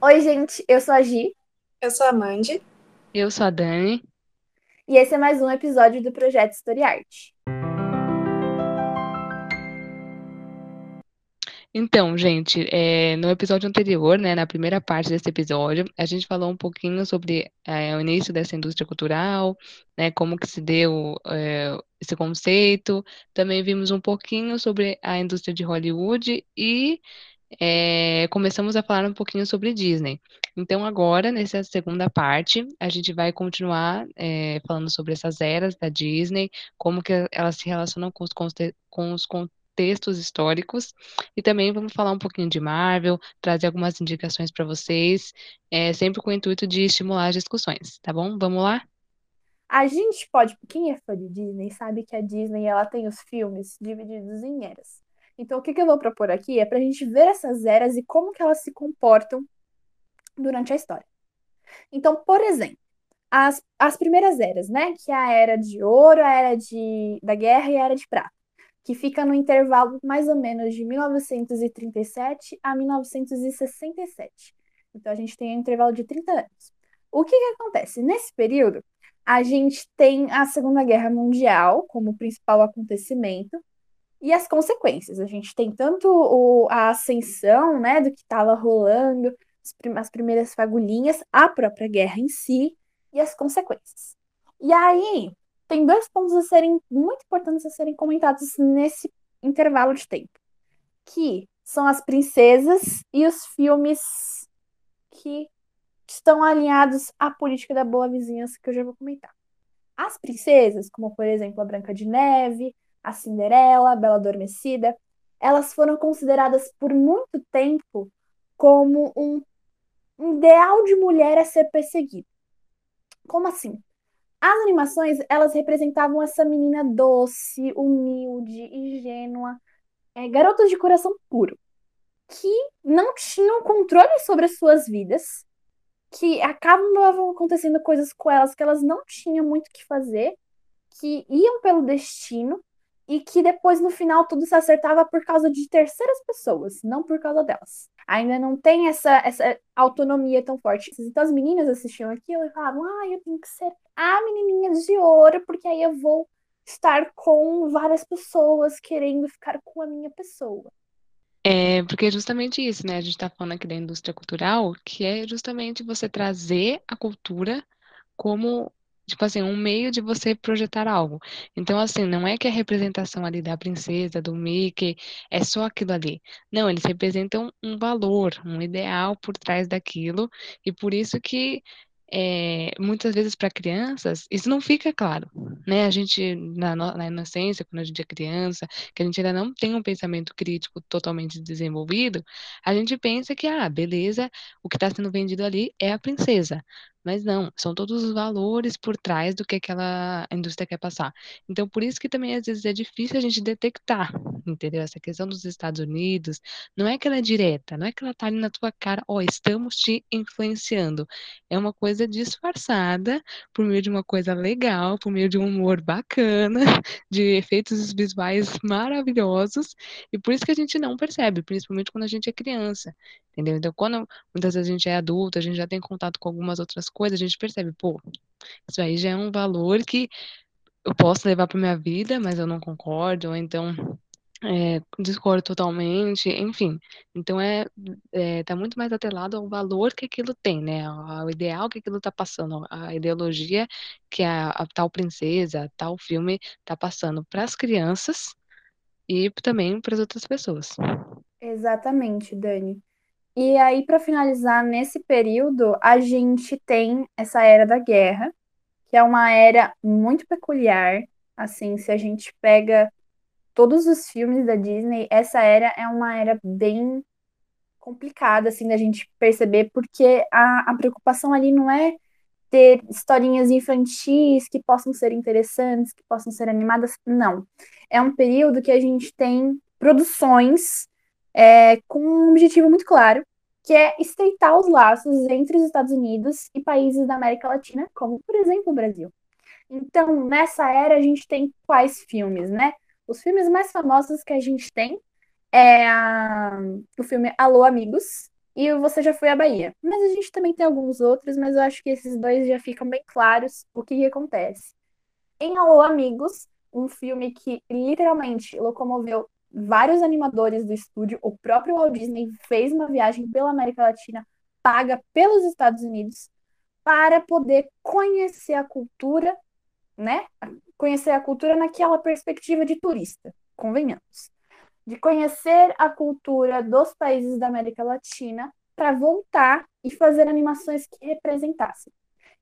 Oi, gente, eu sou a Gi Eu sou a Mandy. Eu sou a Dani. e esse é mais um episódio do Projeto Story Art. Então, gente, é, no episódio anterior, né, na primeira parte desse episódio, a gente falou um pouquinho sobre é, o início dessa indústria cultural, né, como que se deu é, esse conceito. Também vimos um pouquinho sobre a indústria de Hollywood e é, começamos a falar um pouquinho sobre Disney. Então, agora, nessa segunda parte, a gente vai continuar é, falando sobre essas eras da Disney, como que elas se relacionam com os, com os contextos históricos, e também vamos falar um pouquinho de Marvel, trazer algumas indicações para vocês, é, sempre com o intuito de estimular as discussões, tá bom? Vamos lá? A gente pode, quem é fã de Disney sabe que a Disney ela tem os filmes divididos em eras. Então, o que que eu vou propor aqui é para a gente ver essas eras e como que elas se comportam durante a história. Então, por exemplo, as, as primeiras eras, né? Que é a era de ouro, a era de, da guerra e a era de prata, que fica no intervalo mais ou menos de 1937 a 1967. Então, a gente tem um intervalo de 30 anos. O que que acontece? Nesse período, a gente tem a Segunda Guerra Mundial como principal acontecimento e as consequências. A gente tem tanto o, a ascensão, né, do que estava rolando, as, prim- as primeiras fagulhinhas, a própria guerra em si e as consequências. E aí, tem dois pontos a serem muito importantes a serem comentados nesse intervalo de tempo, que são as princesas e os filmes que estão alinhados à política da boa vizinhança que eu já vou comentar. As princesas, como por exemplo a Branca de Neve, a Cinderela, a Bela Adormecida, elas foram consideradas por muito tempo como um ideal de mulher a ser perseguido. Como assim? As animações, elas representavam essa menina doce, humilde, ingênua, é, garotas de coração puro, que não tinham controle sobre as suas vidas, que acabavam acontecendo coisas com elas que elas não tinham muito o que fazer, que iam pelo destino e que depois no final tudo se acertava por causa de terceiras pessoas, não por causa delas. Ainda não tem essa, essa autonomia tão forte. Então as meninas assistiam aquilo e falavam: ah, eu tenho que ser a menininha de ouro, porque aí eu vou estar com várias pessoas querendo ficar com a minha pessoa. É, porque é justamente isso, né? A gente está falando aqui da indústria cultural, que é justamente você trazer a cultura como, tipo assim, um meio de você projetar algo. Então, assim, não é que a representação ali da princesa, do Mickey, é só aquilo ali. Não, eles representam um valor, um ideal por trás daquilo, e por isso que é, muitas vezes para crianças isso não fica claro, né? A gente na, na inocência, quando a gente é criança, que a gente ainda não tem um pensamento crítico totalmente desenvolvido, a gente pensa que, ah, beleza, o que está sendo vendido ali é a princesa. Mas não, são todos os valores por trás do que aquela indústria quer passar. Então, por isso que também às vezes é difícil a gente detectar, entendeu? Essa questão dos Estados Unidos, não é que ela é direta, não é que ela tá ali na tua cara, ó, estamos te influenciando. É uma coisa disfarçada por meio de uma coisa legal, por meio de um humor bacana, de efeitos visuais maravilhosos, e por isso que a gente não percebe, principalmente quando a gente é criança, entendeu? Então, quando muitas vezes a gente é adulto, a gente já tem contato com algumas outras coisas, a gente percebe, pô, isso aí já é um valor que eu posso levar para minha vida, mas eu não concordo, ou então é, discordo totalmente, enfim. Então é, é tá muito mais atrelado ao valor que aquilo tem, né? Ao ideal que aquilo tá passando, a ideologia que a, a tal princesa, a tal filme tá passando para as crianças e também para as outras pessoas. Exatamente, Dani. E aí, para finalizar, nesse período, a gente tem essa era da guerra, que é uma era muito peculiar. Assim, se a gente pega todos os filmes da Disney, essa era é uma era bem complicada, assim, da gente perceber, porque a, a preocupação ali não é ter historinhas infantis que possam ser interessantes, que possam ser animadas, não. É um período que a gente tem produções é, com um objetivo muito claro, que é estreitar os laços entre os Estados Unidos e países da América Latina, como, por exemplo, o Brasil. Então, nessa era, a gente tem quais filmes, né? Os filmes mais famosos que a gente tem é a- o filme Alô, Amigos e Você Já Foi à Bahia. Mas a gente também tem alguns outros, mas eu acho que esses dois já ficam bem claros o que, que acontece. Em Alô Amigos, um filme que literalmente locomoveu vários animadores do estúdio, o próprio Walt Disney fez uma viagem pela América Latina paga pelos Estados Unidos para poder conhecer a cultura, né? Conhecer a cultura naquela perspectiva de turista, convenhamos. De conhecer a cultura dos países da América Latina para voltar e fazer animações que representassem.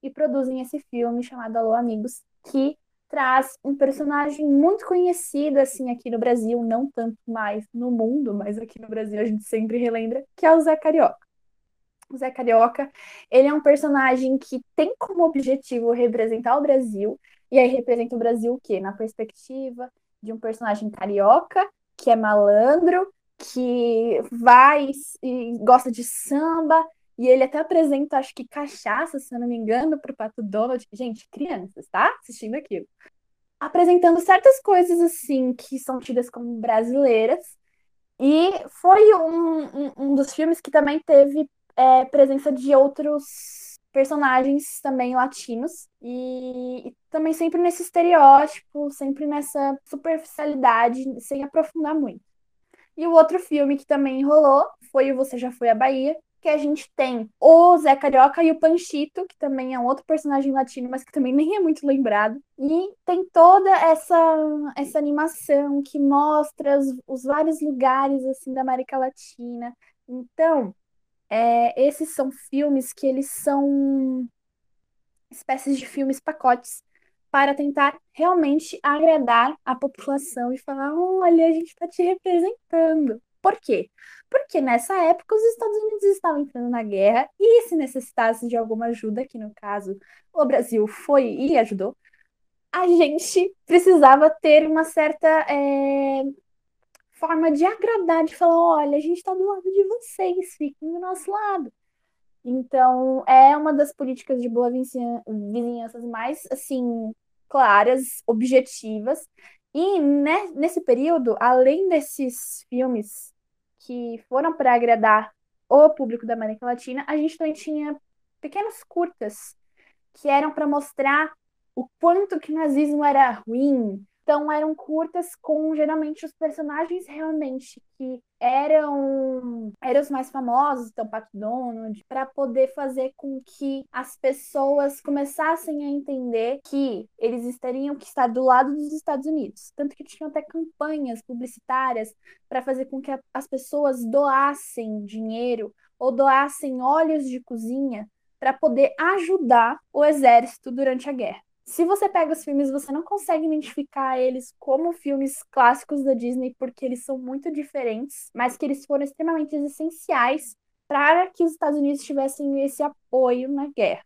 E produzem esse filme chamado Alô Amigos, que traz um personagem muito conhecido assim aqui no Brasil, não tanto mais no mundo, mas aqui no Brasil a gente sempre relembra, que é o Zé Carioca. O Zé Carioca, ele é um personagem que tem como objetivo representar o Brasil, e aí representa o Brasil o quê? Na perspectiva de um personagem carioca, que é malandro, que vai e gosta de samba, e ele até apresenta, acho que cachaça, se eu não me engano, para o Pato Donald. Gente, crianças, tá? Assistindo aquilo. Apresentando certas coisas, assim, que são tidas como brasileiras. E foi um, um, um dos filmes que também teve é, presença de outros personagens também latinos. E, e também sempre nesse estereótipo, sempre nessa superficialidade, sem aprofundar muito. E o outro filme que também rolou foi o Você Já Foi à Bahia, que a gente tem o Zé Carioca e o Panchito, que também é um outro personagem latino, mas que também nem é muito lembrado. E tem toda essa, essa animação que mostra os, os vários lugares assim da América Latina. Então, é, esses são filmes que eles são espécies de filmes pacotes para tentar realmente agradar a população e falar: olha, a gente está te representando. Por quê? Porque nessa época os Estados Unidos estavam entrando na guerra e se necessitasse de alguma ajuda, que no caso o Brasil foi e ajudou, a gente precisava ter uma certa é, forma de agradar, de falar, olha, a gente está do lado de vocês, fiquem do nosso lado. Então, é uma das políticas de boa vizinhança mais, assim, claras, objetivas. E né, nesse período, além desses filmes que foram para agradar o público da América Latina, a gente também tinha pequenos curtas que eram para mostrar o quanto que o nazismo era ruim, então eram curtas com geralmente os personagens realmente que eram eram os mais famosos, então Pato Donald, para poder fazer com que as pessoas começassem a entender que eles estariam que estar do lado dos Estados Unidos. Tanto que tinham até campanhas publicitárias para fazer com que as pessoas doassem dinheiro ou doassem óleos de cozinha para poder ajudar o exército durante a guerra se você pega os filmes, você não consegue identificar eles como filmes clássicos da Disney, porque eles são muito diferentes, mas que eles foram extremamente essenciais para que os Estados Unidos tivessem esse apoio na guerra.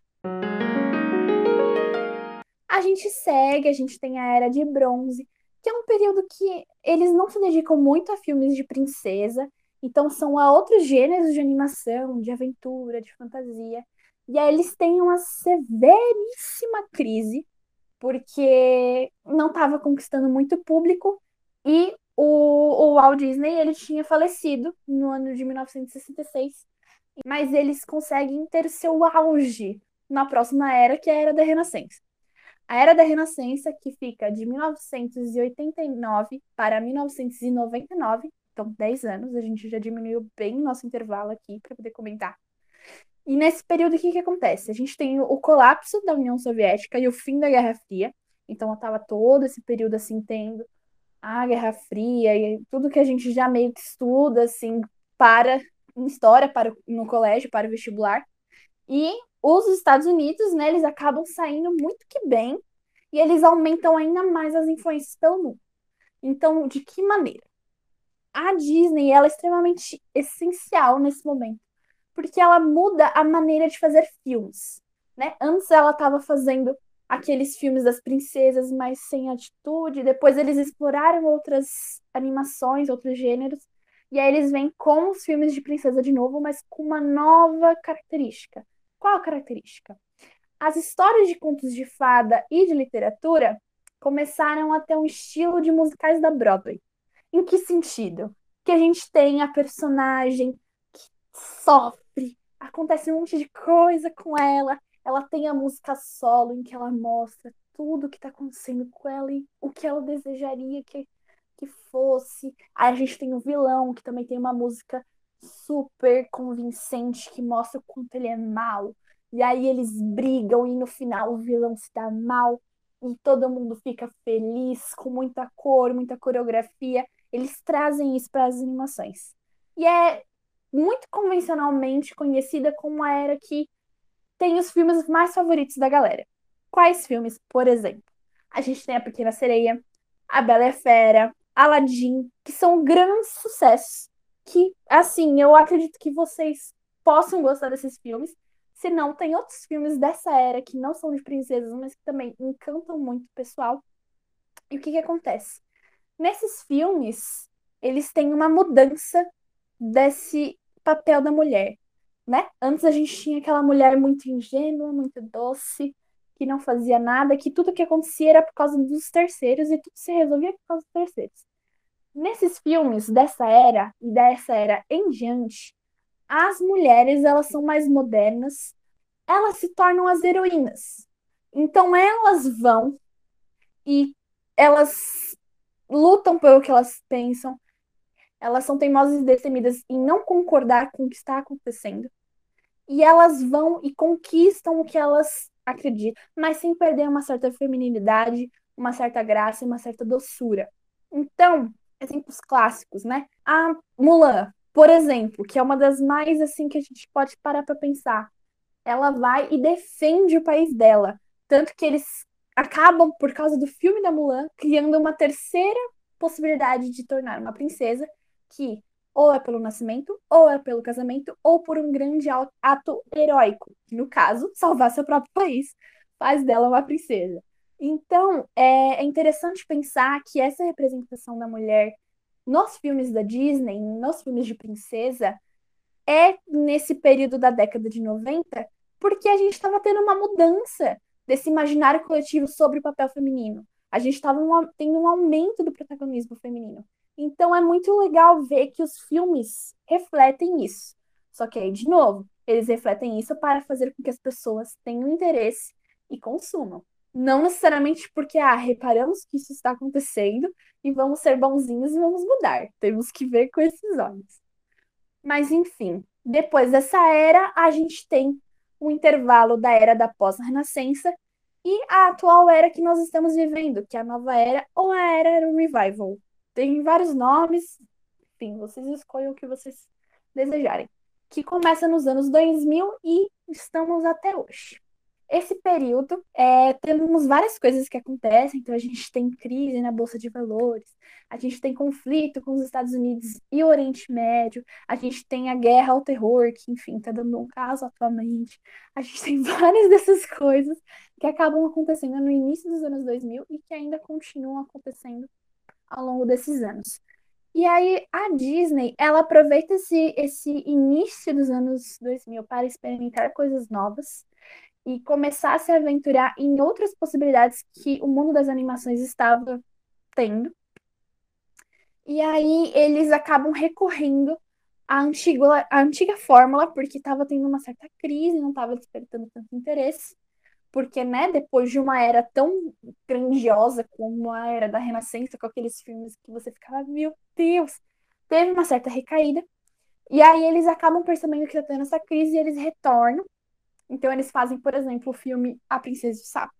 A gente segue, a gente tem a Era de Bronze, que é um período que eles não se dedicam muito a filmes de princesa, então são a outros gêneros de animação, de aventura, de fantasia. E aí eles têm uma severíssima crise porque não estava conquistando muito público e o, o Walt Disney ele tinha falecido no ano de 1966, mas eles conseguem ter seu auge na próxima era, que é a Era da Renascença. A Era da Renascença, que fica de 1989 para 1999, então 10 anos, a gente já diminuiu bem nosso intervalo aqui para poder comentar. E nesse período, o que, que acontece? A gente tem o colapso da União Soviética e o fim da Guerra Fria. Então, estava todo esse período, assim, tendo a Guerra Fria e tudo que a gente já meio que estuda, assim, para em história, para no colégio, para o vestibular. E os Estados Unidos, né, eles acabam saindo muito que bem e eles aumentam ainda mais as influências pelo mundo. Então, de que maneira? A Disney, ela é extremamente essencial nesse momento porque ela muda a maneira de fazer filmes, né? Antes ela estava fazendo aqueles filmes das princesas, mas sem atitude. Depois eles exploraram outras animações, outros gêneros. E aí eles vêm com os filmes de princesa de novo, mas com uma nova característica. Qual a característica? As histórias de contos de fada e de literatura começaram a ter um estilo de musicais da Broadway. Em que sentido? Que a gente tem a personagem sofre, acontece um monte de coisa com ela. Ela tem a música solo em que ela mostra tudo o que tá acontecendo com ela e o que ela desejaria que, que fosse. Aí a gente tem o vilão, que também tem uma música super convincente que mostra o quanto ele é mal. E aí eles brigam e no final o vilão se dá mal e todo mundo fica feliz, com muita cor, muita coreografia. Eles trazem isso para as animações. E é muito convencionalmente conhecida como a era que tem os filmes mais favoritos da galera. Quais filmes, por exemplo? A gente tem A Pequena Sereia, A Bela a Fera, Aladdin, que são grandes sucessos. Que, assim, eu acredito que vocês possam gostar desses filmes. Se não, tem outros filmes dessa era que não são de princesas, mas que também encantam muito o pessoal. E o que, que acontece? Nesses filmes, eles têm uma mudança desse papel da mulher, né? Antes a gente tinha aquela mulher muito ingênua, muito doce, que não fazia nada, que tudo que acontecia era por causa dos terceiros e tudo se resolvia por causa dos terceiros. Nesses filmes dessa era e dessa era em diante, as mulheres elas são mais modernas, elas se tornam as heroínas. Então elas vão e elas lutam pelo que elas pensam, elas são teimosas e destemidas em não concordar com o que está acontecendo. E elas vão e conquistam o que elas acreditam, mas sem perder uma certa feminilidade, uma certa graça e uma certa doçura. Então, exemplos clássicos, né? A Mulan, por exemplo, que é uma das mais assim que a gente pode parar para pensar. Ela vai e defende o país dela, tanto que eles acabam por causa do filme da Mulan criando uma terceira possibilidade de tornar uma princesa que ou é pelo nascimento, ou é pelo casamento, ou por um grande ato heróico, que no caso, salvar seu próprio país, faz dela uma princesa. Então, é, é interessante pensar que essa representação da mulher nos filmes da Disney, nos filmes de princesa, é nesse período da década de 90, porque a gente estava tendo uma mudança desse imaginário coletivo sobre o papel feminino. A gente estava tendo um aumento do protagonismo feminino. Então é muito legal ver que os filmes refletem isso. Só que aí, de novo, eles refletem isso para fazer com que as pessoas tenham interesse e consumam. Não necessariamente porque, ah, reparamos que isso está acontecendo e vamos ser bonzinhos e vamos mudar. Temos que ver com esses olhos. Mas, enfim, depois dessa era, a gente tem o intervalo da era da pós-renascença e a atual era que nós estamos vivendo, que é a nova era ou a era revival, tem vários nomes, enfim, vocês escolham o que vocês desejarem. Que começa nos anos 2000 e estamos até hoje. Esse período, é, temos várias coisas que acontecem, então a gente tem crise na Bolsa de Valores, a gente tem conflito com os Estados Unidos e o Oriente Médio, a gente tem a guerra ao terror, que, enfim, está dando um caso atualmente. A gente tem várias dessas coisas que acabam acontecendo no início dos anos 2000 e que ainda continuam acontecendo ao longo desses anos. E aí a Disney, ela aproveita esse, esse início dos anos 2000 para experimentar coisas novas e começar a se aventurar em outras possibilidades que o mundo das animações estava tendo. E aí eles acabam recorrendo à antiga, à antiga fórmula, porque estava tendo uma certa crise, não estava despertando tanto interesse porque, né, depois de uma era tão grandiosa como a era da Renascença, com aqueles filmes que você ficava, meu Deus, teve uma certa recaída. E aí eles acabam percebendo que está tendo essa crise e eles retornam. Então eles fazem, por exemplo, o filme A Princesa do Sapo,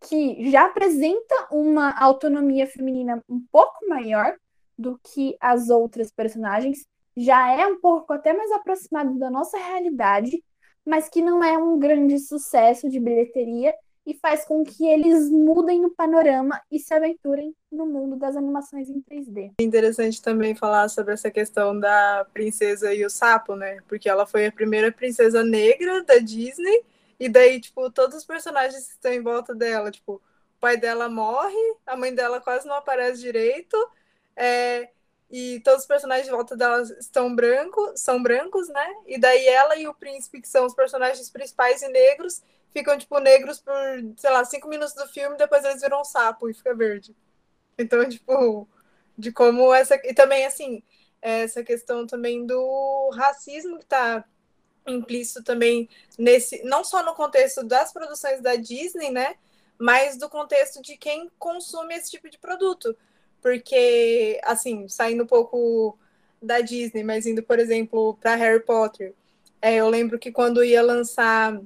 que já apresenta uma autonomia feminina um pouco maior do que as outras personagens, já é um pouco até mais aproximado da nossa realidade mas que não é um grande sucesso de bilheteria e faz com que eles mudem o panorama e se aventurem no mundo das animações em 3D. É interessante também falar sobre essa questão da princesa e o sapo, né? Porque ela foi a primeira princesa negra da Disney e daí, tipo, todos os personagens que estão em volta dela, tipo, o pai dela morre, a mãe dela quase não aparece direito, é, e todos os personagens de volta dela estão brancos, são brancos, né? E daí ela e o príncipe, que são os personagens principais e negros, ficam, tipo, negros por, sei lá, cinco minutos do filme, depois eles viram um sapo e fica verde. Então, tipo, de como essa. E também, assim, essa questão também do racismo que está implícito também nesse, não só no contexto das produções da Disney, né, mas do contexto de quem consome esse tipo de produto. Porque, assim, saindo um pouco da Disney, mas indo, por exemplo, para Harry Potter, é, eu lembro que quando ia lançar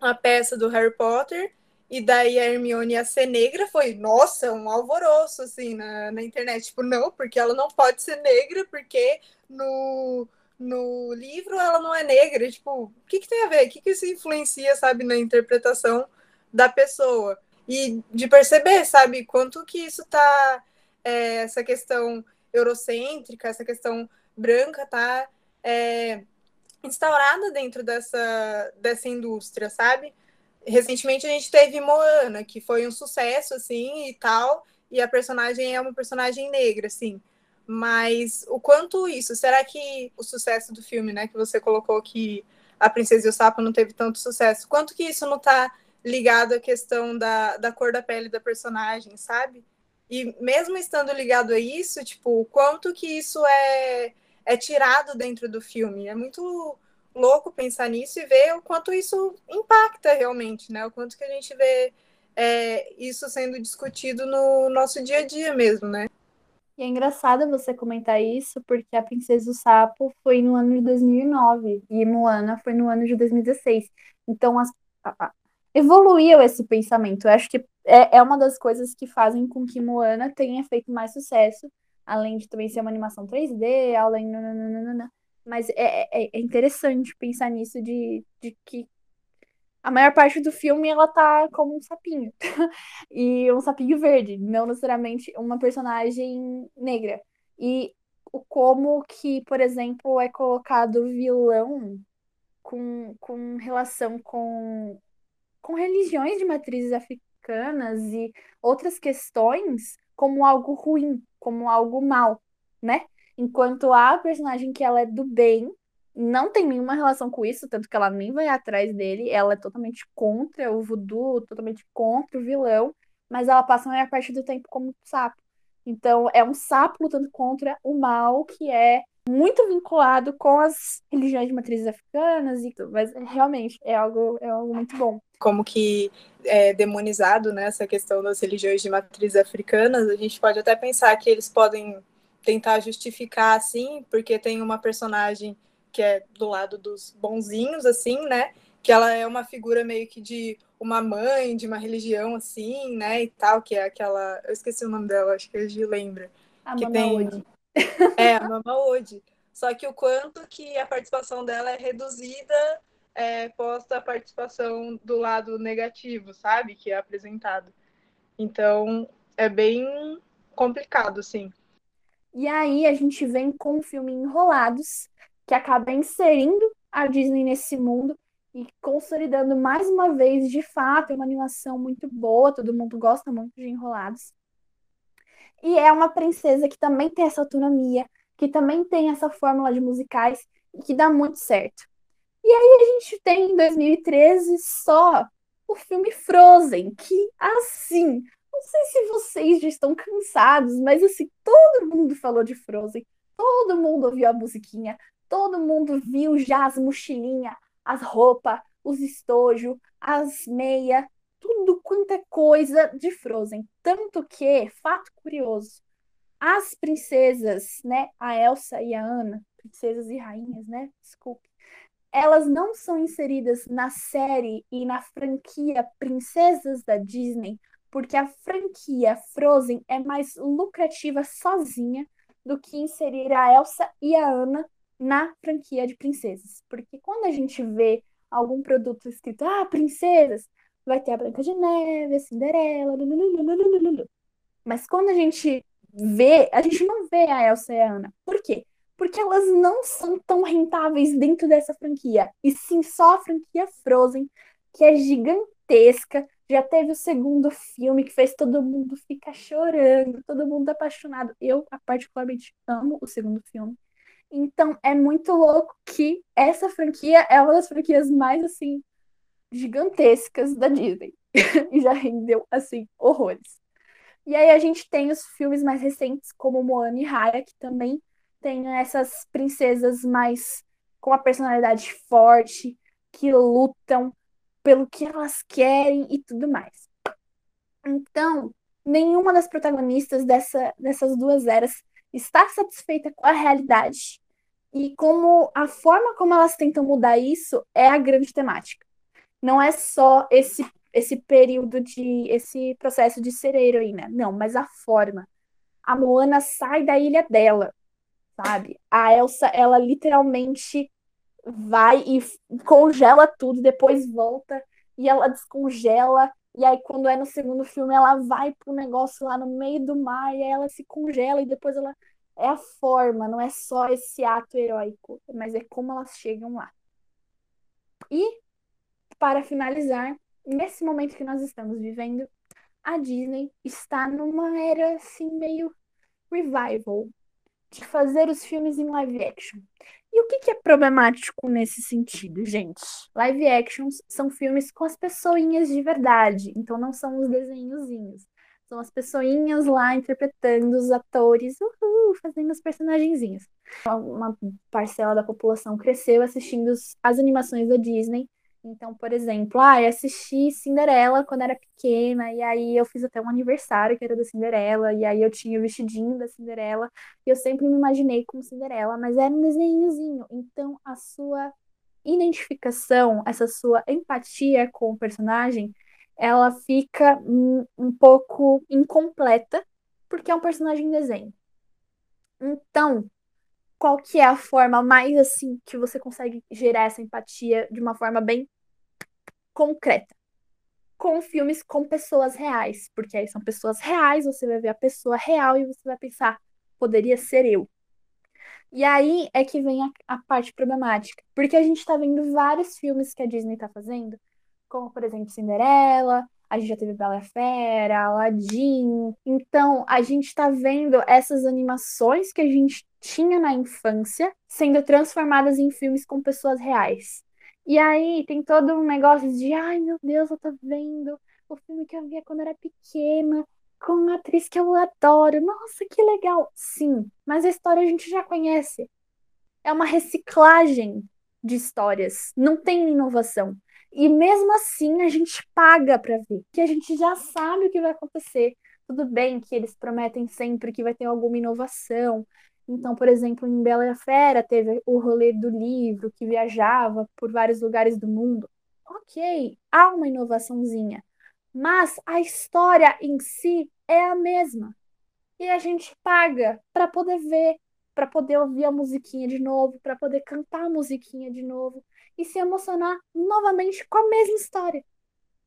a peça do Harry Potter, e daí a Hermione ia ser negra, foi, nossa, um alvoroço, assim, na, na internet. Tipo, não, porque ela não pode ser negra, porque no, no livro ela não é negra. Tipo, o que, que tem a ver? O que, que isso influencia, sabe, na interpretação da pessoa? E de perceber, sabe, quanto que isso tá, é, essa questão eurocêntrica, essa questão branca, tá é, instaurada dentro dessa, dessa indústria, sabe? recentemente a gente teve Moana, que foi um sucesso, assim, e tal, e a personagem é uma personagem negra, assim. Mas o quanto isso, será que o sucesso do filme, né, que você colocou que a Princesa e o Sapo não teve tanto sucesso, quanto que isso não tá ligado à questão da, da cor da pele da personagem, sabe? E mesmo estando ligado a isso, tipo, o quanto que isso é, é tirado dentro do filme. É muito louco pensar nisso e ver o quanto isso impacta realmente, né? O quanto que a gente vê é, isso sendo discutido no nosso dia a dia mesmo, né? E é engraçado você comentar isso, porque a Princesa do Sapo foi no ano de 2009 e Moana foi no ano de 2016. Então, as, evoluiu esse pensamento. Eu acho que é, é uma das coisas que fazem com que Moana tenha feito mais sucesso, além de também ser uma animação 3D, além. Nananana, mas é, é, é interessante pensar nisso de, de que a maior parte do filme ela tá como um sapinho. e um sapinho verde, não necessariamente uma personagem negra. E o como que, por exemplo, é colocado vilão com, com relação com, com religiões de matrizes africanas e outras questões como algo ruim, como algo mal, né? Enquanto a personagem que ela é do bem não tem nenhuma relação com isso, tanto que ela nem vai atrás dele, ela é totalmente contra o voodoo, totalmente contra o vilão, mas ela passa a maior parte do tempo como sapo. Então é um sapo lutando contra o mal que é muito vinculado com as religiões de matrizes africanas e tudo, mas realmente é algo, é algo muito bom. Como que é demonizado né, essa questão das religiões de matrizes africanas, a gente pode até pensar que eles podem tentar justificar assim, porque tem uma personagem que é do lado dos bonzinhos, assim, né? Que ela é uma figura meio que de uma mãe de uma religião, assim, né? E tal, que é aquela. Eu esqueci o nome dela, acho que a gente lembra. A que Mama tem... Ode. É, a Mama Ode. Só que o quanto que a participação dela é reduzida é, posta a participação do lado negativo, sabe? Que é apresentado. Então, é bem complicado, sim. E aí a gente vem com o filme Enrolados, que acaba inserindo a Disney nesse mundo e consolidando mais uma vez, de fato, é uma animação muito boa, todo mundo gosta muito de Enrolados. E é uma princesa que também tem essa autonomia, que também tem essa fórmula de musicais e que dá muito certo. E aí a gente tem em 2013 só o filme Frozen, que assim, não sei se vocês já estão cansados, mas assim, todo mundo falou de Frozen, todo mundo ouviu a musiquinha, todo mundo viu já as mochilinhas, as roupas, os estojos, as meias, tudo quanto é coisa de Frozen. Tanto que, fato curioso, as princesas, né, a Elsa e a Anna, princesas e rainhas, né, desculpe, elas não são inseridas na série e na franquia Princesas da Disney porque a franquia Frozen é mais lucrativa sozinha do que inserir a Elsa e a Anna na franquia de princesas. Porque quando a gente vê algum produto escrito, ah, princesas, vai ter a Branca de Neve, a Cinderela, lulululululu. mas quando a gente vê, a gente não vê a Elsa e a Anna. Por quê? Porque elas não são tão rentáveis dentro dessa franquia. E sim só a franquia Frozen, que é gigantesca, já teve o segundo filme que fez todo mundo ficar chorando, todo mundo apaixonado. Eu, particularmente, amo o segundo filme. Então, é muito louco que essa franquia é uma das franquias mais, assim, gigantescas da Disney. e já rendeu, assim, horrores. E aí a gente tem os filmes mais recentes, como Moana e Raya, que também tem essas princesas mais com a personalidade forte, que lutam pelo que elas querem e tudo mais. Então, nenhuma das protagonistas dessa, dessas duas eras está satisfeita com a realidade. E como a forma como elas tentam mudar isso é a grande temática. Não é só esse esse período de esse processo de ser heroína, não, mas a forma. A Moana sai da ilha dela, sabe? A Elsa, ela literalmente vai e congela tudo, depois volta e ela descongela. E aí, quando é no segundo filme, ela vai pro negócio lá no meio do mar e aí ela se congela e depois ela. É a forma, não é só esse ato heróico, mas é como elas chegam lá. E, para finalizar, nesse momento que nós estamos vivendo, a Disney está numa era assim meio revival de fazer os filmes em live action. E o que, que é problemático nesse sentido, gente? Live actions são filmes com as pessoinhas de verdade, então não são os desenhozinhos. São as pessoinhas lá interpretando os atores, uhul, fazendo os personagenzinhos. Uma parcela da população cresceu assistindo as animações da Disney então, por exemplo, ah, eu assisti Cinderela quando era pequena, e aí eu fiz até um aniversário que era da Cinderela, e aí eu tinha o vestidinho da Cinderela, e eu sempre me imaginei como Cinderela, mas era um desenhozinho. Então, a sua identificação, essa sua empatia com o personagem, ela fica um, um pouco incompleta, porque é um personagem em desenho. Então, qual que é a forma mais assim que você consegue gerar essa empatia de uma forma bem concreta? Com filmes com pessoas reais, porque aí são pessoas reais, você vai ver a pessoa real e você vai pensar, poderia ser eu. E aí é que vem a, a parte problemática, porque a gente tá vendo vários filmes que a Disney tá fazendo, como por exemplo Cinderela, a gente já teve Bela Fera, Aladdin. Então, a gente está vendo essas animações que a gente tinha na infância sendo transformadas em filmes com pessoas reais. E aí tem todo um negócio de, ai meu Deus, eu tô vendo o filme que eu via quando era pequena, com uma atriz que eu adoro. Nossa, que legal! Sim, mas a história a gente já conhece. É uma reciclagem de histórias, não tem inovação. E mesmo assim a gente paga para ver, que a gente já sabe o que vai acontecer. Tudo bem que eles prometem sempre que vai ter alguma inovação. Então, por exemplo, em Bela e a Fera teve o rolê do livro que viajava por vários lugares do mundo. Ok, há uma inovaçãozinha, mas a história em si é a mesma. E a gente paga para poder ver, para poder ouvir a musiquinha de novo, para poder cantar a musiquinha de novo e se emocionar novamente com a mesma história.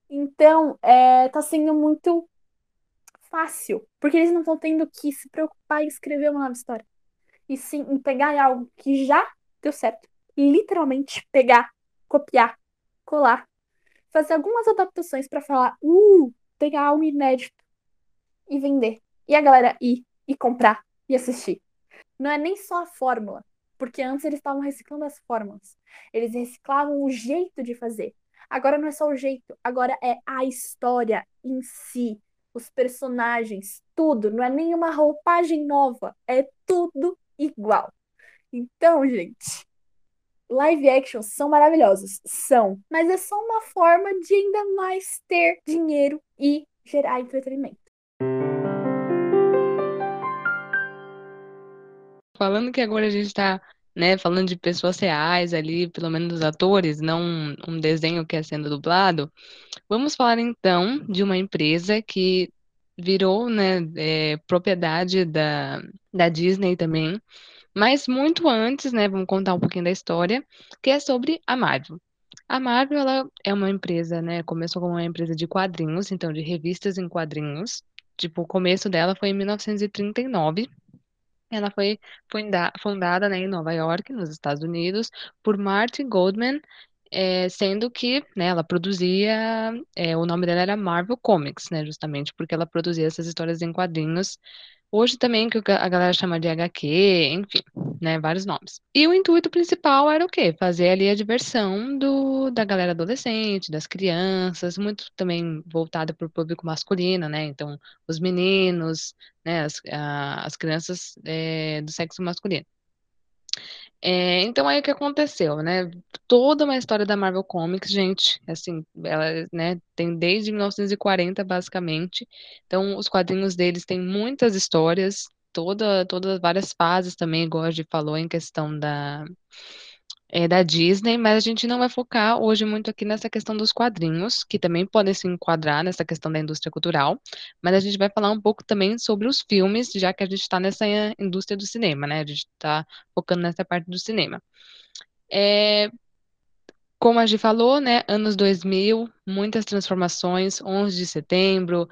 Então, é, tá sendo muito fácil, porque eles não estão tendo que se preocupar em escrever uma nova história. E sim em pegar algo que já deu certo. Literalmente pegar, copiar, colar, fazer algumas adaptações para falar, uh, pegar algo inédito e vender. E a galera ir e comprar e assistir. Não é nem só a fórmula, porque antes eles estavam reciclando as fórmulas. Eles reciclavam o jeito de fazer. Agora não é só o jeito, agora é a história em si, os personagens, tudo. Não é nenhuma roupagem nova, é tudo igual. Então, gente, live actions são maravilhosos, são, mas é só uma forma de ainda mais ter dinheiro e gerar entretenimento. Falando que agora a gente está né, falando de pessoas reais ali, pelo menos os atores, não um desenho que é sendo dublado, vamos falar então de uma empresa que virou, né, é, propriedade da, da Disney também, mas muito antes, né, vamos contar um pouquinho da história, que é sobre a Marvel. A Marvel, ela é uma empresa, né, começou como uma empresa de quadrinhos, então de revistas em quadrinhos, tipo, o começo dela foi em 1939, ela foi fundada, né, em Nova York, nos Estados Unidos, por Martin Goldman, é, sendo que né, ela produzia, é, o nome dela era Marvel Comics, né, justamente porque ela produzia essas histórias em quadrinhos Hoje também que a galera chama de HQ, enfim, né, vários nomes. E o intuito principal era o quê? Fazer ali a diversão do, da galera adolescente, das crianças, muito também voltada para o público masculino, né? Então, os meninos, né, as, a, as crianças é, do sexo masculino. É, então aí o que aconteceu, né? Toda uma história da Marvel Comics, gente, assim, ela, né, tem desde 1940 basicamente. Então os quadrinhos deles têm muitas histórias, toda, todas várias fases também, igual a gente falou em questão da é, da Disney, mas a gente não vai focar hoje muito aqui nessa questão dos quadrinhos, que também podem se enquadrar nessa questão da indústria cultural, mas a gente vai falar um pouco também sobre os filmes, já que a gente está nessa indústria do cinema, né? A gente está focando nessa parte do cinema. É, como a gente falou, né? Anos 2000, muitas transformações, 11 de setembro,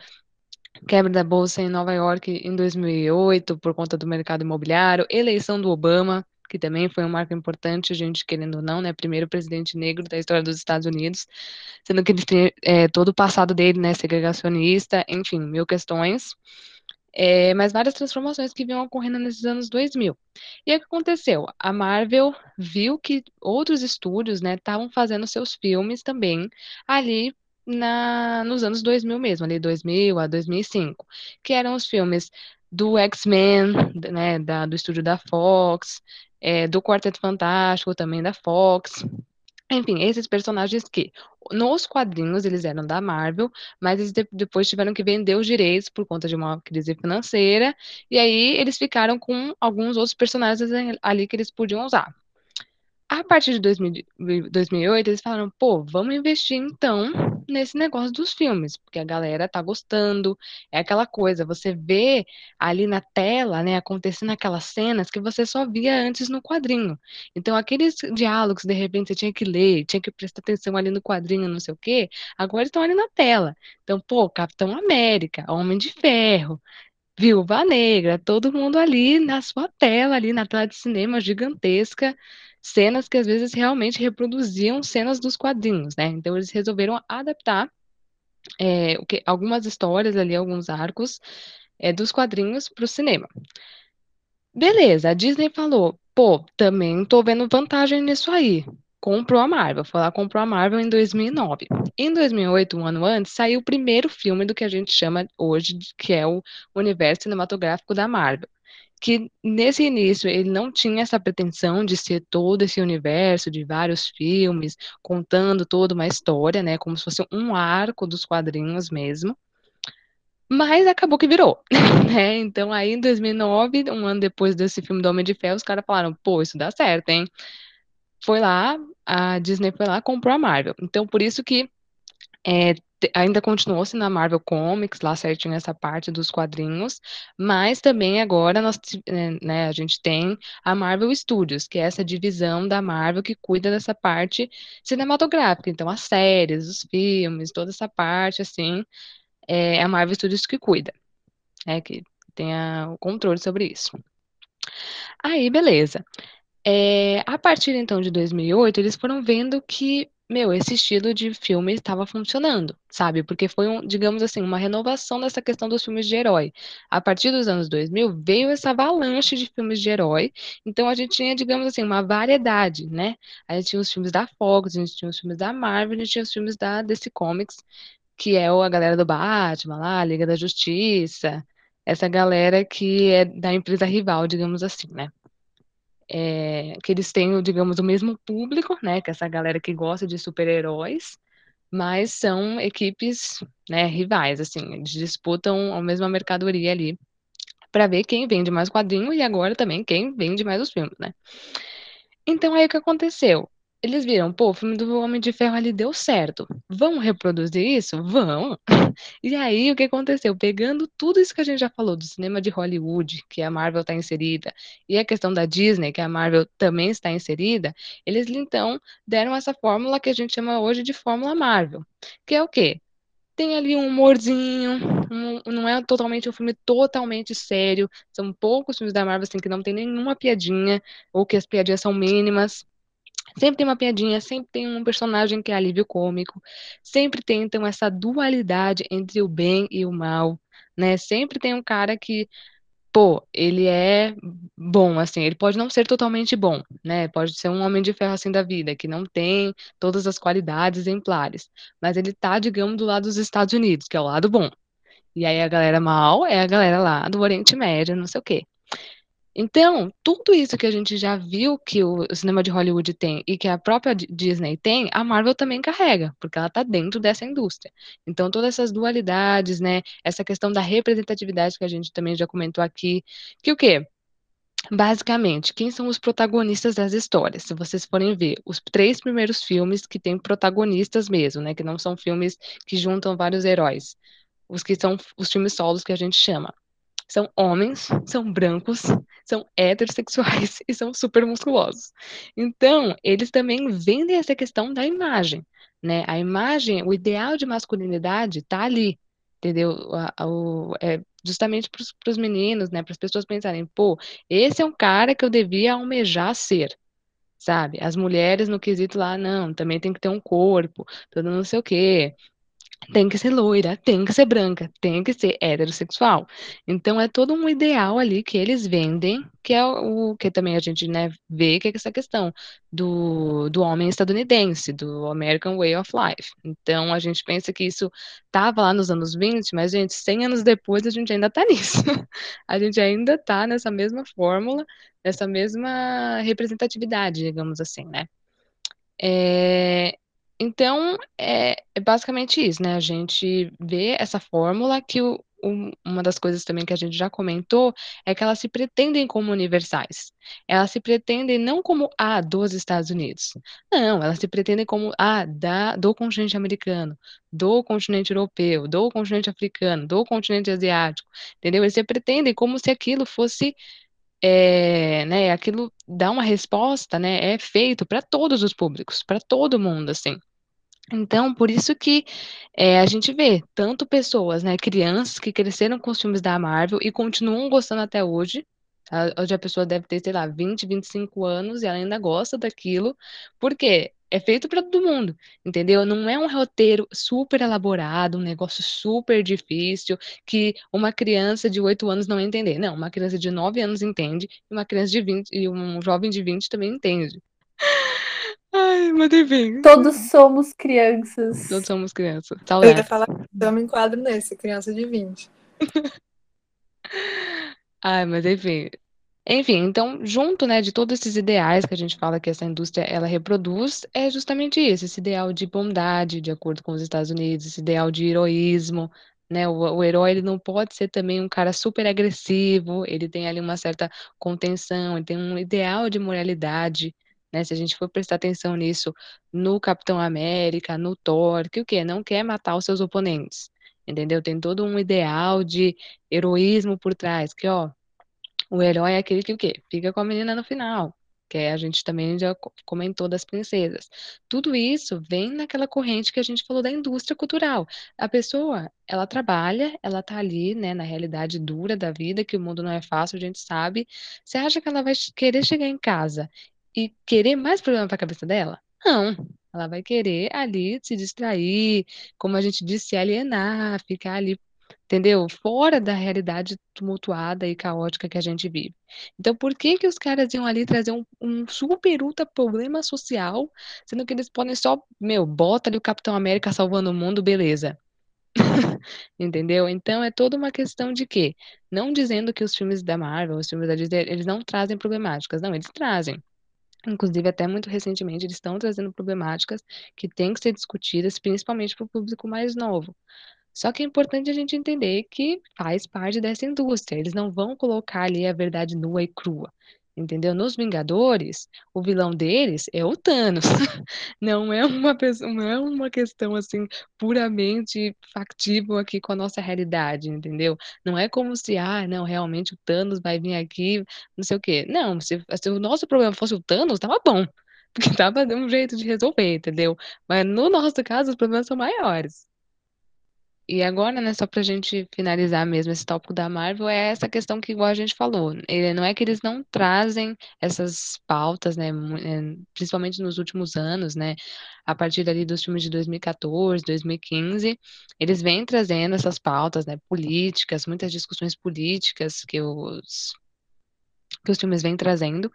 quebra da bolsa em Nova York em 2008 por conta do mercado imobiliário, eleição do Obama, que também foi um marco importante, a gente querendo ou não, né, primeiro presidente negro da história dos Estados Unidos, sendo que ele tem é, todo o passado dele, né, segregacionista, enfim, mil questões, é, mas várias transformações que vinham ocorrendo nesses anos 2000. E o que aconteceu? A Marvel viu que outros estúdios, né, estavam fazendo seus filmes também ali na, nos anos 2000 mesmo, ali 2000 a 2005, que eram os filmes do X-Men, né, da, do estúdio da Fox, é, do Quarteto Fantástico, também da Fox. Enfim, esses personagens que nos quadrinhos eles eram da Marvel, mas eles de depois tiveram que vender os direitos por conta de uma crise financeira, e aí eles ficaram com alguns outros personagens ali que eles podiam usar. A partir de 2000, 2008, eles falaram, pô, vamos investir então nesse negócio dos filmes, porque a galera tá gostando, é aquela coisa, você vê ali na tela, né, acontecendo aquelas cenas que você só via antes no quadrinho. Então, aqueles diálogos, de repente, você tinha que ler, tinha que prestar atenção ali no quadrinho, não sei o quê, agora estão ali na tela. Então, pô, Capitão América, Homem de Ferro, Viúva Negra, todo mundo ali na sua tela, ali na tela de cinema gigantesca, cenas que às vezes realmente reproduziam cenas dos quadrinhos, né? Então eles resolveram adaptar é, o que, algumas histórias ali, alguns arcos é, dos quadrinhos para o cinema. Beleza, a Disney falou, pô, também tô vendo vantagem nisso aí. Comprou a Marvel, foi lá comprou a Marvel em 2009. Em 2008, um ano antes, saiu o primeiro filme do que a gente chama hoje, que é o universo cinematográfico da Marvel que nesse início ele não tinha essa pretensão de ser todo esse universo de vários filmes, contando toda uma história, né, como se fosse um arco dos quadrinhos mesmo. Mas acabou que virou, né? Então aí em 2009, um ano depois desse filme do Homem de Ferro, os caras falaram, pô, isso dá certo, hein? Foi lá, a Disney foi lá, comprou a Marvel. Então por isso que é, ainda continuou-se na Marvel Comics, lá certinho essa parte dos quadrinhos, mas também agora nós, é, né, a gente tem a Marvel Studios, que é essa divisão da Marvel que cuida dessa parte cinematográfica, então as séries, os filmes, toda essa parte, assim, é a Marvel Studios que cuida, é que tem o controle sobre isso. Aí, beleza. É, a partir então de 2008, eles foram vendo que meu, esse estilo de filme estava funcionando, sabe? Porque foi, um, digamos assim, uma renovação dessa questão dos filmes de herói. A partir dos anos 2000, veio essa avalanche de filmes de herói, então a gente tinha, digamos assim, uma variedade, né? A gente tinha os filmes da Fox, a gente tinha os filmes da Marvel, a gente tinha os filmes da DC Comics, que é a galera do Batman lá, Liga da Justiça, essa galera que é da empresa rival, digamos assim, né? É, que eles têm, digamos, o mesmo público, né, que essa galera que gosta de super-heróis, mas são equipes, né, rivais, assim, eles disputam a mesma mercadoria ali para ver quem vende mais quadrinho e agora também quem vende mais os filmes, né? Então aí o que aconteceu? Eles viram, pô, o filme do Homem de Ferro ali deu certo. Vão reproduzir isso? Vão. E aí, o que aconteceu? Pegando tudo isso que a gente já falou do cinema de Hollywood, que a Marvel está inserida, e a questão da Disney, que a Marvel também está inserida, eles então deram essa fórmula que a gente chama hoje de Fórmula Marvel, que é o quê? Tem ali um humorzinho, um, não é totalmente um filme totalmente sério, são poucos filmes da Marvel assim, que não tem nenhuma piadinha, ou que as piadinhas são mínimas, Sempre tem uma piadinha, sempre tem um personagem que é alívio cômico, sempre tem então essa dualidade entre o bem e o mal, né? Sempre tem um cara que, pô, ele é bom, assim, ele pode não ser totalmente bom, né? Pode ser um homem de ferro assim da vida, que não tem todas as qualidades exemplares, mas ele tá, digamos, do lado dos Estados Unidos, que é o lado bom. E aí a galera mal é a galera lá do Oriente Médio, não sei o quê. Então, tudo isso que a gente já viu que o cinema de Hollywood tem e que a própria Disney tem, a Marvel também carrega, porque ela está dentro dessa indústria. Então, todas essas dualidades, né, essa questão da representatividade que a gente também já comentou aqui, que o quê? Basicamente, quem são os protagonistas das histórias? Se vocês forem ver, os três primeiros filmes que têm protagonistas mesmo, né, que não são filmes que juntam vários heróis, os que são os filmes solos que a gente chama são homens, são brancos, são heterossexuais e são super musculosos. Então, eles também vendem essa questão da imagem, né? A imagem, o ideal de masculinidade está ali, entendeu? O, é justamente para os meninos, né? Para as pessoas pensarem, pô, esse é um cara que eu devia almejar ser, sabe? As mulheres no quesito lá, não, também tem que ter um corpo, todo não sei o quê tem que ser loira, tem que ser branca, tem que ser heterossexual. Então é todo um ideal ali que eles vendem, que é o que também a gente né, vê que é essa questão do, do homem estadunidense, do American Way of Life. Então a gente pensa que isso estava lá nos anos 20, mas, gente, 100 anos depois a gente ainda está nisso. a gente ainda está nessa mesma fórmula, nessa mesma representatividade, digamos assim, né? É, então, é, é basicamente isso, né? A gente vê essa fórmula que o, um, uma das coisas também que a gente já comentou é que elas se pretendem como universais. Elas se pretendem não como a dos Estados Unidos. Não, elas se pretendem como a da, do continente americano, do continente europeu, do continente africano, do continente asiático. Entendeu? Eles se pretendem como se aquilo fosse é, né, aquilo dá uma resposta, né, é feito para todos os públicos, para todo mundo, assim. Então, por isso que é, a gente vê tanto pessoas, né, crianças que cresceram com os filmes da Marvel e continuam gostando até hoje. Hoje a pessoa deve ter, sei lá, 20, 25 anos e ela ainda gosta daquilo, porque é feito para todo mundo, entendeu? Não é um roteiro super elaborado, um negócio super difícil que uma criança de 8 anos não entender. Não, uma criança de 9 anos entende e uma criança de 20 e um jovem de 20 também entende. Ai, mas enfim. Todos somos crianças. Todos somos crianças. Eu ia falar que eu me enquadro nesse, criança de 20. Ai, mas enfim. Enfim, então, junto, né, de todos esses ideais que a gente fala que essa indústria ela reproduz, é justamente isso, esse ideal de bondade, de acordo com os Estados Unidos, esse ideal de heroísmo, né? O, o herói ele não pode ser também um cara super agressivo, ele tem ali uma certa contenção, ele tem um ideal de moralidade, né? Se a gente for prestar atenção nisso no Capitão América, no Thor, que o quê? Não quer matar os seus oponentes, entendeu? Tem todo um ideal de heroísmo por trás, que ó, o herói é aquele que o quê? Fica com a menina no final, que a gente também já comentou das princesas. Tudo isso vem naquela corrente que a gente falou da indústria cultural. A pessoa, ela trabalha, ela tá ali, né, na realidade dura da vida, que o mundo não é fácil, a gente sabe. Você acha que ela vai querer chegar em casa e querer mais problema para a cabeça dela? Não. Ela vai querer ali se distrair, como a gente disse, se alienar, ficar ali, entendeu? Fora da realidade tumultuada e caótica que a gente vive. Então, por que que os caras iam ali trazer um, um super ultra problema social, sendo que eles podem só, meu, bota ali o Capitão América salvando o mundo, beleza. Entendeu? Então é toda uma questão de quê? Não dizendo que os filmes da Marvel, os filmes da Disney, eles não trazem problemáticas. Não, eles trazem. Inclusive, até muito recentemente, eles estão trazendo problemáticas que têm que ser discutidas, principalmente para o público mais novo. Só que é importante a gente entender que faz parte dessa indústria. Eles não vão colocar ali a verdade nua e crua. Entendeu? Nos Vingadores, o vilão deles é o Thanos. Não é uma pessoa, não é uma questão assim puramente factível aqui com a nossa realidade, entendeu? Não é como se, ah, não, realmente o Thanos vai vir aqui, não sei o quê. Não, se, se o nosso problema fosse o Thanos, tava bom. Porque tava de um jeito de resolver, entendeu? Mas no nosso caso, os problemas são maiores. E agora, né, só pra gente finalizar mesmo esse tópico da Marvel, é essa questão que, igual a gente falou, ele, não é que eles não trazem essas pautas, né, é, principalmente nos últimos anos, né, a partir ali dos filmes de 2014, 2015, eles vêm trazendo essas pautas, né, políticas, muitas discussões políticas que os, que os filmes vêm trazendo,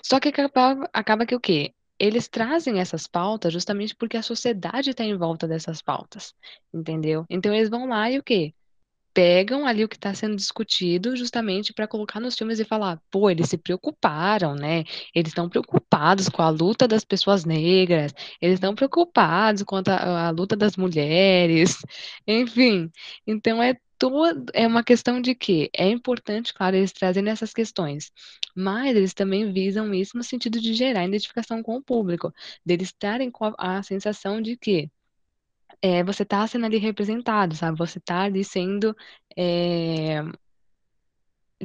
só que acaba, acaba que o quê? Eles trazem essas pautas justamente porque a sociedade está em volta dessas pautas, entendeu? Então eles vão lá e o quê? Pegam ali o que está sendo discutido justamente para colocar nos filmes e falar, pô, eles se preocuparam, né? Eles estão preocupados com a luta das pessoas negras, eles estão preocupados com a, a luta das mulheres, enfim. Então é todo, é uma questão de que é importante, claro, eles trazerem essas questões, mas eles também visam isso no sentido de gerar identificação com o público, deles estarem com a, a sensação de que é, você está sendo ali representado, sabe? Você está ali sendo é,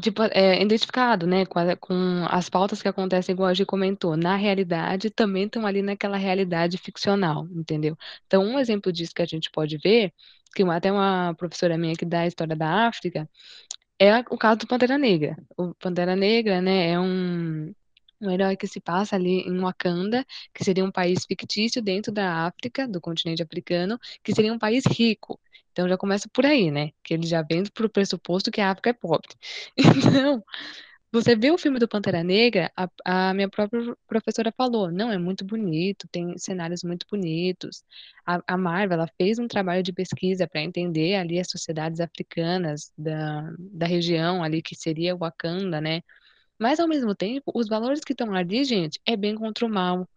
tipo, é, identificado, né, com, a, com, as pautas que acontecem, igual a gente comentou, na realidade, também estão ali naquela realidade ficcional, entendeu? Então, um exemplo disso que a gente pode ver, que até uma professora minha que dá história da África, é o caso do Pantera Negra. O Pantera Negra, né, é um, um herói que se passa ali em Wakanda, que seria um país fictício dentro da África, do continente africano, que seria um país rico. Então já começa por aí, né? Que ele já vem para o pressuposto que a África é pobre. Então, você vê o filme do Pantera Negra, a, a, minha própria professora falou, não, é muito bonito, tem cenários muito bonitos. A, a Marvel, ela fez um trabalho de pesquisa para entender ali as sociedades africanas da, da região ali, que seria Wakanda, né? Mas, ao mesmo tempo, os valores que estão ali, gente, é bem contra o mal.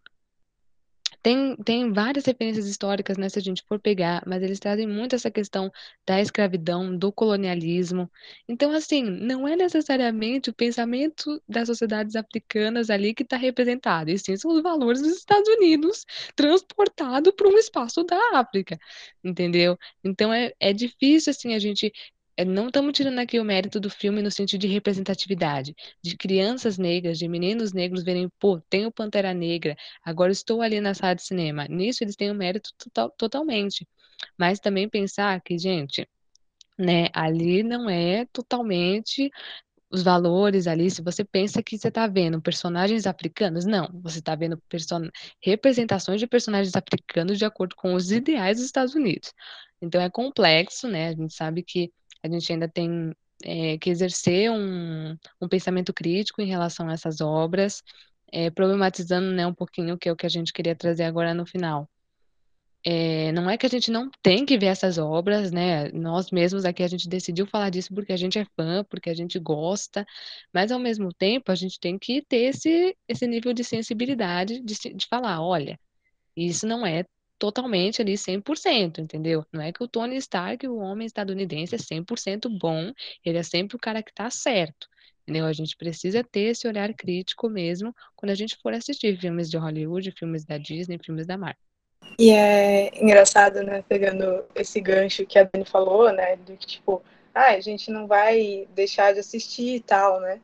Tem, tem várias referências históricas, né, se a gente for pegar, mas eles trazem muito essa questão da escravidão, do colonialismo. Então, assim, não é necessariamente o pensamento das sociedades africanas ali que está representado, e sim são os valores dos Estados Unidos transportado para um espaço da África, entendeu? Então, é, é difícil, assim, a gente não estamos tirando aqui o mérito do filme no sentido de representatividade, de crianças negras, de meninos negros verem, pô, tem o Pantera Negra, agora estou ali na sala de cinema. Nisso eles têm o mérito total, totalmente. Mas também pensar que, gente, né, ali não é totalmente os valores ali, se você pensa que você está vendo personagens africanos, não, você está vendo person... representações de personagens africanos de acordo com os ideais dos Estados Unidos. Então é complexo, né? A gente sabe que a gente ainda tem é, que exercer um, um pensamento crítico em relação a essas obras, é, problematizando né, um pouquinho que é o que a gente queria trazer agora no final. É, não é que a gente não tem que ver essas obras, né? Nós mesmos aqui a gente decidiu falar disso porque a gente é fã, porque a gente gosta, mas ao mesmo tempo a gente tem que ter esse, esse nível de sensibilidade de, de falar, olha, isso não é totalmente ali 100%, entendeu? Não é que o Tony Stark, o homem estadunidense, é 100% bom, ele é sempre o cara que tá certo. Entendeu? A gente precisa ter esse olhar crítico mesmo quando a gente for assistir filmes de Hollywood, filmes da Disney, filmes da Marvel. E é engraçado, né, pegando esse gancho que a Dani falou, né, de que, tipo, ah, a gente não vai deixar de assistir e tal, né,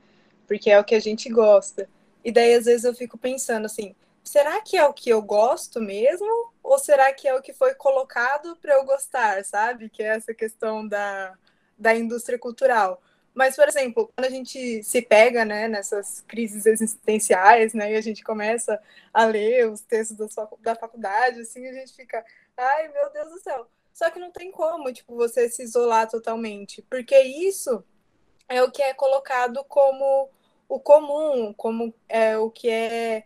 porque é o que a gente gosta. E daí, às vezes, eu fico pensando assim, será que é o que eu gosto mesmo? Ou será que é o que foi colocado para eu gostar, sabe? Que é essa questão da, da indústria cultural. Mas, por exemplo, quando a gente se pega né, nessas crises existenciais, né, e a gente começa a ler os textos da faculdade, assim, a gente fica, ai, meu Deus do céu. Só que não tem como, tipo, você se isolar totalmente, porque isso é o que é colocado como o comum, como é o que é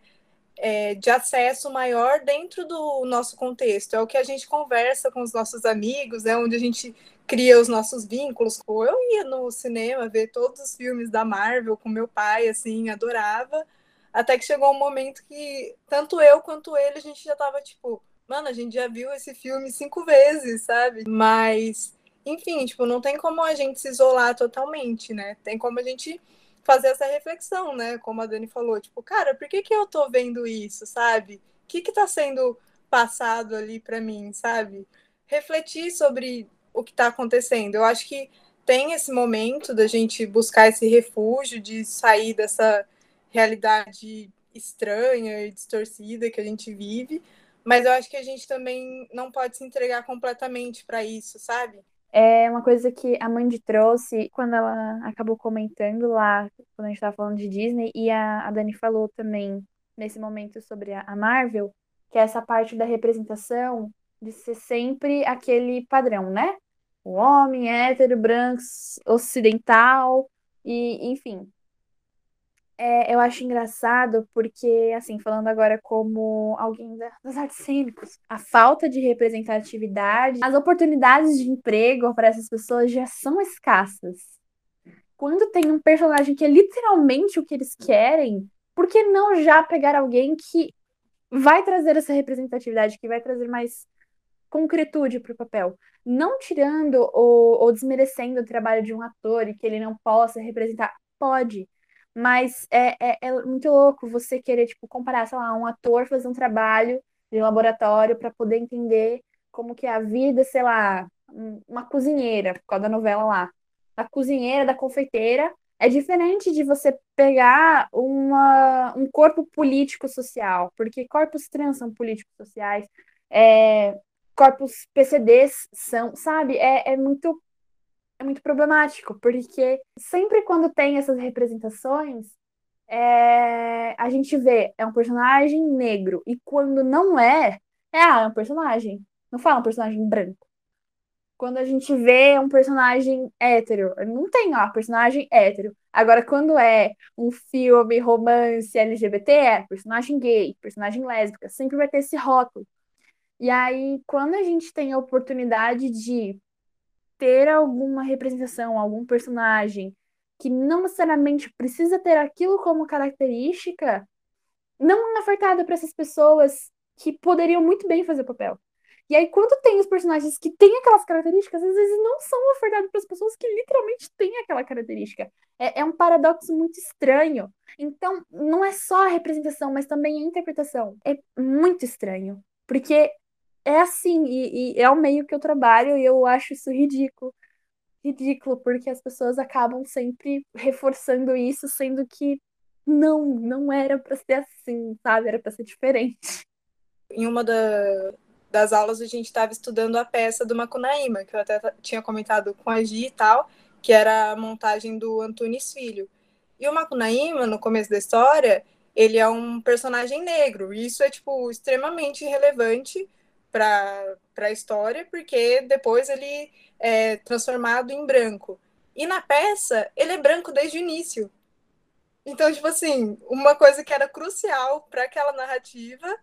é, de acesso maior dentro do nosso contexto. É o que a gente conversa com os nossos amigos, é onde a gente cria os nossos vínculos. Eu ia no cinema ver todos os filmes da Marvel com meu pai, assim, adorava. Até que chegou um momento que tanto eu quanto ele a gente já tava tipo, mano, a gente já viu esse filme cinco vezes, sabe? Mas, enfim, tipo, não tem como a gente se isolar totalmente, né? Tem como a gente fazer essa reflexão, né? Como a Dani falou, tipo, cara, por que, que eu tô vendo isso, sabe? O que que tá sendo passado ali para mim, sabe? Refletir sobre o que tá acontecendo. Eu acho que tem esse momento da gente buscar esse refúgio, de sair dessa realidade estranha e distorcida que a gente vive, mas eu acho que a gente também não pode se entregar completamente para isso, sabe? É uma coisa que a Mandy trouxe quando ela acabou comentando lá, quando a gente estava falando de Disney, e a, a Dani falou também nesse momento sobre a, a Marvel, que é essa parte da representação de ser sempre aquele padrão, né? O homem hétero, branco, ocidental, e enfim. É, eu acho engraçado porque, assim, falando agora como alguém das artes cênicas, a falta de representatividade, as oportunidades de emprego para essas pessoas já são escassas. Quando tem um personagem que é literalmente o que eles querem, por que não já pegar alguém que vai trazer essa representatividade, que vai trazer mais concretude para o papel? Não tirando ou, ou desmerecendo o trabalho de um ator e que ele não possa representar. Pode mas é, é, é, muito louco você querer, tipo, comparar, sei lá, um ator fazer um trabalho de laboratório para poder entender como que é a vida, sei lá, uma cozinheira, por causa da novela lá. A cozinheira da confeiteira é diferente de você pegar uma, um corpo político-social, porque corpos trans são políticos sociais, é, corpos PCDs são, sabe? É, é muito é muito problemático, porque sempre quando tem essas representações, é... a gente vê, é um personagem negro, e quando não é, é, ah, é um personagem. Não fala um personagem branco. Quando a gente vê um personagem hétero, não tem, ó, personagem hétero. Agora, quando é um filme romance LGBT, é personagem gay, personagem lésbica, sempre vai ter esse rótulo. E aí, quando a gente tem a oportunidade de ter alguma representação, algum personagem que não necessariamente precisa ter aquilo como característica, não é ofertada para essas pessoas que poderiam muito bem fazer o papel. E aí, quando tem os personagens que têm aquelas características, às vezes não são ofertados para as pessoas que literalmente têm aquela característica. É, é, um paradoxo muito estranho. Então, não é só a representação, mas também a interpretação. É muito estranho. Porque é assim, e, e, é o meio que eu trabalho e eu acho isso ridículo. Ridículo, porque as pessoas acabam sempre reforçando isso, sendo que não, não era para ser assim, sabe? Era para ser diferente. Em uma da, das aulas a gente estava estudando a peça do Macunaíma, que eu até tinha comentado com a Gi e tal, que era a montagem do Antunes Filho. E o Macunaíma, no começo da história, ele é um personagem negro, e isso é, tipo, extremamente relevante para a história, porque depois ele é transformado em branco. E na peça, ele é branco desde o início. Então, tipo assim, uma coisa que era crucial para aquela narrativa,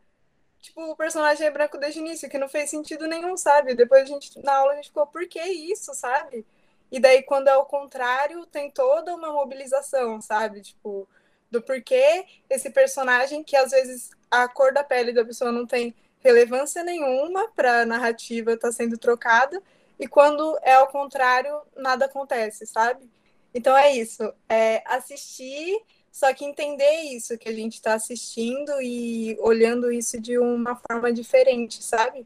tipo, o personagem é branco desde o início, que não fez sentido nenhum, sabe? Depois a gente, na aula, a gente ficou, por que isso, sabe? E daí, quando é o contrário, tem toda uma mobilização, sabe? Tipo, do porquê esse personagem, que às vezes a cor da pele da pessoa não tem relevância nenhuma para a narrativa estar tá sendo trocada, e quando é ao contrário, nada acontece, sabe? Então é isso, é assistir, só que entender isso que a gente está assistindo e olhando isso de uma forma diferente, sabe?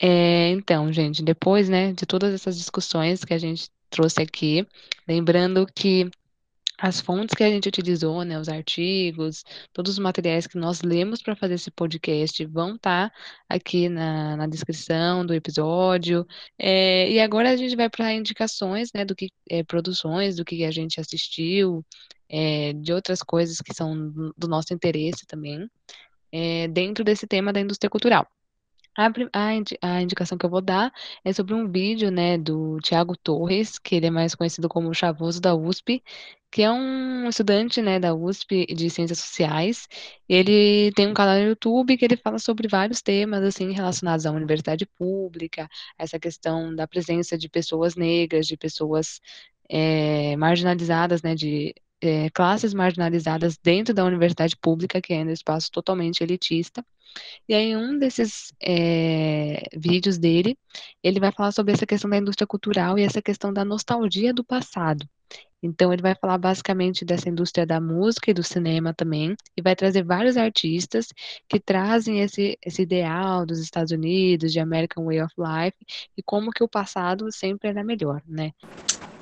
É, então, gente, depois, né, de todas essas discussões que a gente trouxe aqui, lembrando que as fontes que a gente utilizou, né, os artigos, todos os materiais que nós lemos para fazer esse podcast vão estar tá aqui na, na descrição do episódio. É, e agora a gente vai para indicações, né, do que é, produções, do que a gente assistiu, é, de outras coisas que são do nosso interesse também, é, dentro desse tema da indústria cultural. A, a, a indicação que eu vou dar é sobre um vídeo, né, do Tiago Torres, que ele é mais conhecido como o Chavoso da USP, que é um estudante, né, da USP de Ciências Sociais. Ele tem um canal no YouTube que ele fala sobre vários temas, assim, relacionados à universidade pública, essa questão da presença de pessoas negras, de pessoas é, marginalizadas, né, de é, classes marginalizadas dentro da universidade pública, que é um espaço totalmente elitista. E aí, em um desses é, vídeos dele, ele vai falar sobre essa questão da indústria cultural e essa questão da nostalgia do passado. Então, ele vai falar basicamente dessa indústria da música e do cinema também, e vai trazer vários artistas que trazem esse, esse ideal dos Estados Unidos, de American Way of Life, e como que o passado sempre era melhor, né?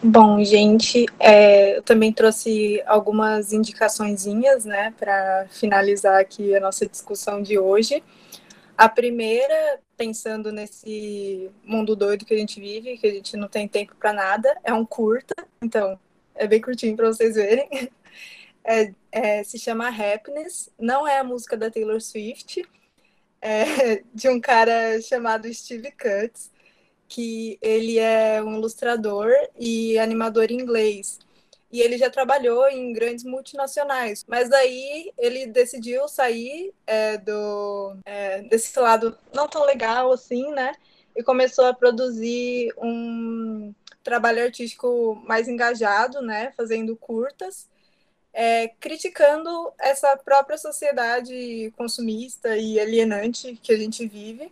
Bom, gente, é, eu também trouxe algumas indicaçõezinhas, né, para finalizar aqui a nossa discussão de hoje. A primeira, pensando nesse mundo doido que a gente vive, que a gente não tem tempo para nada, é um curta, então é bem curtinho para vocês verem. É, é, se chama Happiness, não é a música da Taylor Swift, é de um cara chamado Steve Cutts. Que ele é um ilustrador e animador inglês. E ele já trabalhou em grandes multinacionais, mas daí ele decidiu sair é, do é, desse lado não tão legal assim, né? E começou a produzir um trabalho artístico mais engajado, né? Fazendo curtas é, criticando essa própria sociedade consumista e alienante que a gente vive.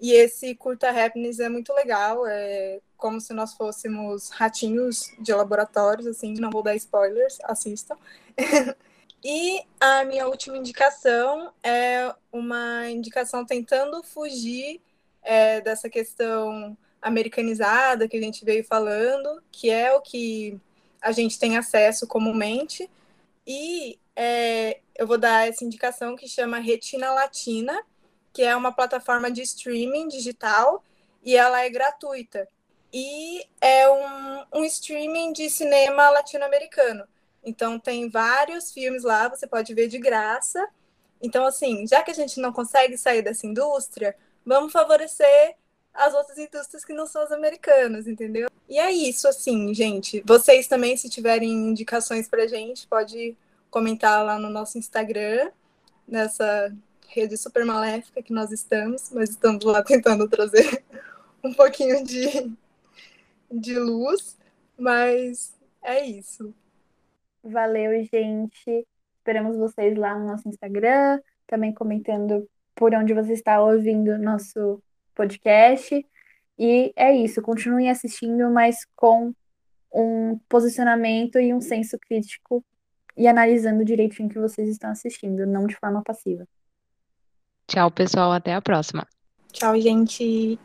E esse curta happiness é muito legal, é como se nós fôssemos ratinhos de laboratórios, assim, não vou dar spoilers, assistam. e a minha última indicação é uma indicação tentando fugir é, dessa questão americanizada que a gente veio falando, que é o que a gente tem acesso comumente, e é, eu vou dar essa indicação que chama Retina Latina, que é uma plataforma de streaming digital e ela é gratuita. E é um, um streaming de cinema latino-americano. Então tem vários filmes lá, você pode ver de graça. Então, assim, já que a gente não consegue sair dessa indústria, vamos favorecer as outras indústrias que não são as americanas, entendeu? E é isso, assim, gente. Vocês também, se tiverem indicações pra gente, pode comentar lá no nosso Instagram, nessa rede super maléfica que nós estamos, mas estamos lá tentando trazer um pouquinho de, de luz, mas é isso. Valeu, gente. Esperamos vocês lá no nosso Instagram, também comentando por onde você está ouvindo nosso podcast. E é isso, continuem assistindo, mas com um posicionamento e um senso crítico e analisando direitinho o que vocês estão assistindo, não de forma passiva. Tchau, pessoal, até a próxima. Tchau, gente.